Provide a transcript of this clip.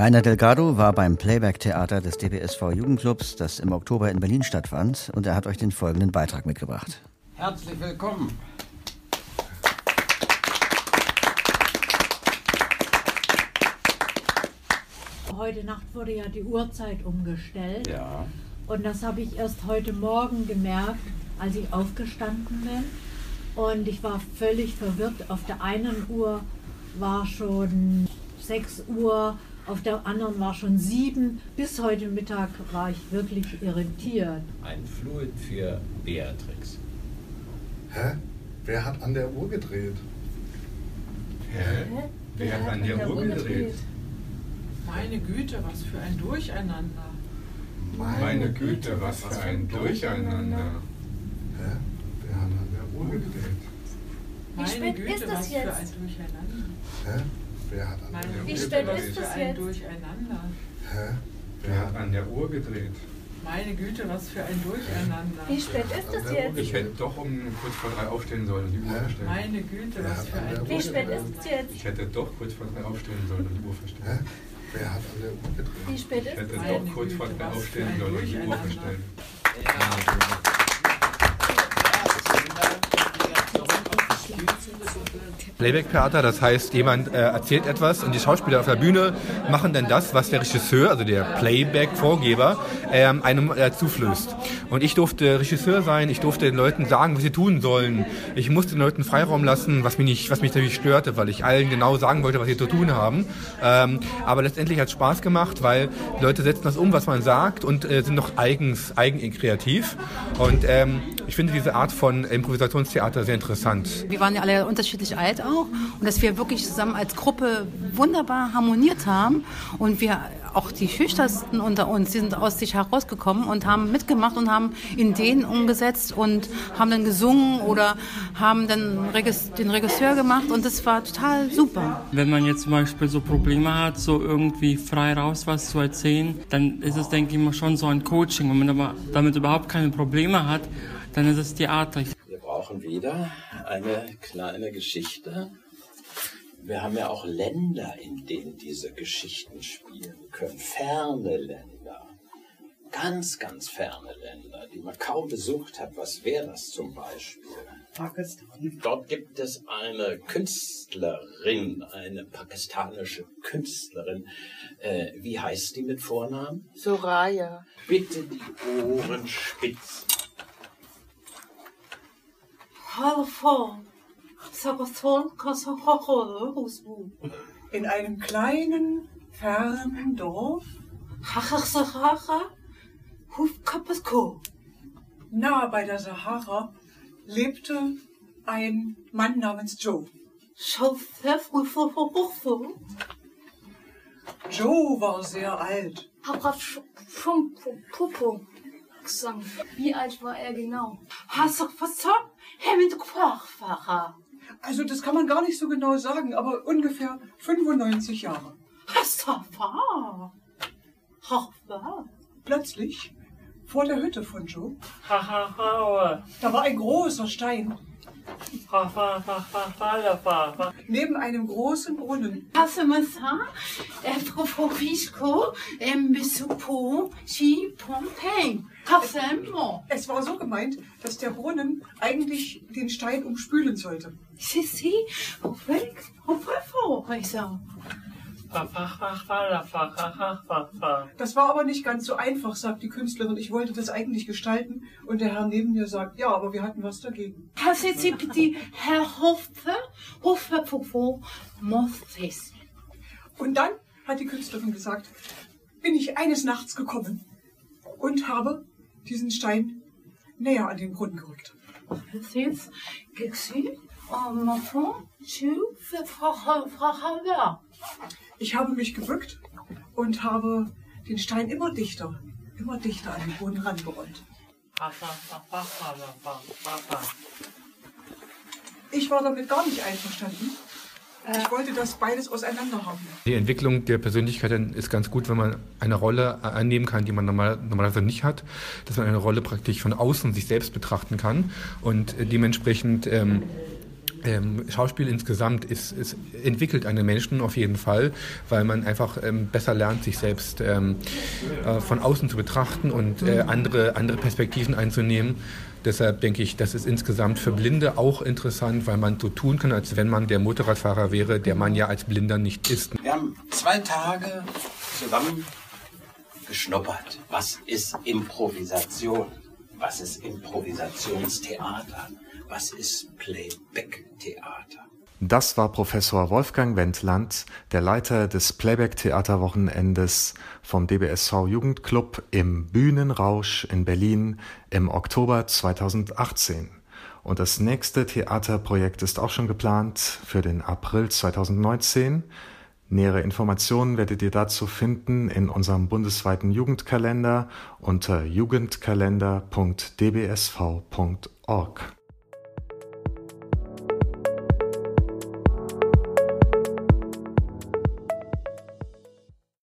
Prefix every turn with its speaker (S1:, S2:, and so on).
S1: Rainer Delgado war beim Playback-Theater des DBSV Jugendclubs, das im Oktober in Berlin stattfand, und er hat euch den folgenden Beitrag mitgebracht.
S2: Herzlich willkommen.
S3: Heute Nacht wurde ja die Uhrzeit umgestellt.
S2: Ja.
S3: Und das habe ich erst heute Morgen gemerkt, als ich aufgestanden bin. Und ich war völlig verwirrt. Auf der einen Uhr war schon 6 Uhr, auf der anderen war schon 7. Bis heute Mittag war ich wirklich irritiert.
S2: Ein Fluid für Beatrix.
S4: Hä? Wer hat an der Uhr gedreht?
S5: Hä? Wer hat an der Uhr gedreht?
S6: Meine Güte, was für ein Durcheinander.
S5: Meine Güte, was für ein Durcheinander.
S4: Hä? Wer hat an der Uhr gedreht?
S6: Meine
S7: spät
S6: Güte,
S7: ist das
S6: was für
S7: jetzt?
S6: ein Durcheinander.
S4: Hä? Wer hat an der
S7: Wie
S6: Güte,
S7: spät
S6: was
S7: ist
S6: für
S7: das
S6: ein
S7: jetzt?
S6: Durcheinander.
S4: Hä?
S5: Wer hat an der Uhr gedreht?
S6: Meine Güte, was für ein Durcheinander.
S7: Wie spät ist das jetzt?
S5: Ich hätte doch um kurz vor drei aufstehen sollen und die Uhr verstellen.
S6: Meine Güte, was für ein
S4: Uhr
S7: Wie spät
S4: gedreht?
S7: ist es jetzt?
S5: Ich hätte doch kurz vor drei aufstehen sollen und die Uhr
S4: Hä?
S5: verstellen.
S4: Wer hat an der Uhr gedreht?
S7: Wie spät
S5: Ich
S7: ist
S5: hätte
S7: es
S6: Meine
S5: doch kurz vor drei aufstehen sollen und die Uhr verstellen.
S8: Playback-Theater, das heißt, jemand äh, erzählt etwas und die Schauspieler auf der Bühne machen dann das, was der Regisseur, also der Playback-Vorgeber, ähm, einem äh, zuflößt. Und ich durfte Regisseur sein, ich durfte den Leuten sagen, was sie tun sollen. Ich musste den Leuten Freiraum lassen, was mich nicht, was mich natürlich störte, weil ich allen genau sagen wollte, was sie zu tun haben. Ähm, aber letztendlich hat es Spaß gemacht, weil die Leute setzen das um, was man sagt und äh, sind noch eigens, eigen kreativ. Und ähm, ich finde diese Art von Improvisationstheater sehr interessant.
S9: Wir waren ja alle unterschiedlich alt auch und dass wir wirklich zusammen als Gruppe wunderbar harmoniert haben und wir auch die Schüchternsten unter uns sind aus sich herausgekommen und haben mitgemacht und haben Ideen umgesetzt und haben dann gesungen oder haben dann den Regisseur gemacht und das war total super.
S10: Wenn man jetzt zum Beispiel so Probleme hat, so irgendwie frei raus was zu erzählen, dann ist es, denke ich mal, schon so ein Coaching. Wenn man aber damit überhaupt keine Probleme hat, dann ist es Theater.
S2: Wir brauchen wieder eine kleine Geschichte. Wir haben ja auch Länder, in denen diese Geschichten spielen können. Ferne Länder. Ganz, ganz ferne Länder, die man kaum besucht hat. Was wäre das zum Beispiel? Pakistan. Dort gibt es eine Künstlerin, eine pakistanische Künstlerin. Äh, wie heißt die mit Vornamen?
S6: Soraya.
S2: Bitte die Ohren spitzen.
S6: In einem kleinen, fernen Dorf, nahe bei der Sahara, lebte ein Mann namens Joe. Joe war sehr alt.
S7: Wie alt war er genau?
S6: Also das kann man gar nicht so genau sagen, aber ungefähr 95 Jahre. Plötzlich, vor der Hütte von Joe, da war ein großer Stein. Neben einem großen Brunnen. Es war so gemeint, dass der Brunnen eigentlich den Stein umspülen sollte. Das war aber nicht ganz so einfach, sagt die Künstlerin. Ich wollte das eigentlich gestalten und der Herr neben mir sagt, ja, aber wir hatten was dagegen. Und dann hat die Künstlerin gesagt, bin ich eines Nachts gekommen und habe diesen Stein näher an den Brunnen gerückt. Ich habe mich gebückt und habe den Stein immer dichter, immer dichter an den Boden rangerollt. Ich war damit gar nicht einverstanden. Ich wollte das beides auseinander haben.
S8: Die Entwicklung der Persönlichkeit ist ganz gut, wenn man eine Rolle annehmen kann, die man normal, normalerweise nicht hat, dass man eine Rolle praktisch von außen sich selbst betrachten kann und äh, dementsprechend ähm, ähm, Schauspiel insgesamt ist, ist, entwickelt einen Menschen auf jeden Fall, weil man einfach ähm, besser lernt, sich selbst ähm, äh, von außen zu betrachten und äh, andere, andere Perspektiven einzunehmen. Deshalb denke ich, das ist insgesamt für Blinde auch interessant, weil man so tun kann, als wenn man der Motorradfahrer wäre, der man ja als Blinder nicht ist.
S2: Wir haben zwei Tage zusammen geschnuppert. Was ist Improvisation? Was ist Improvisationstheater? Was ist Playback-Theater?
S11: Das war Professor Wolfgang Wendland, der Leiter des Playback-Theaterwochenendes vom DBSV Jugendclub im Bühnenrausch in Berlin im Oktober 2018. Und das nächste Theaterprojekt ist auch schon geplant für den April 2019. Nähere Informationen werdet ihr dazu finden in unserem bundesweiten Jugendkalender unter jugendkalender.dbsv.org.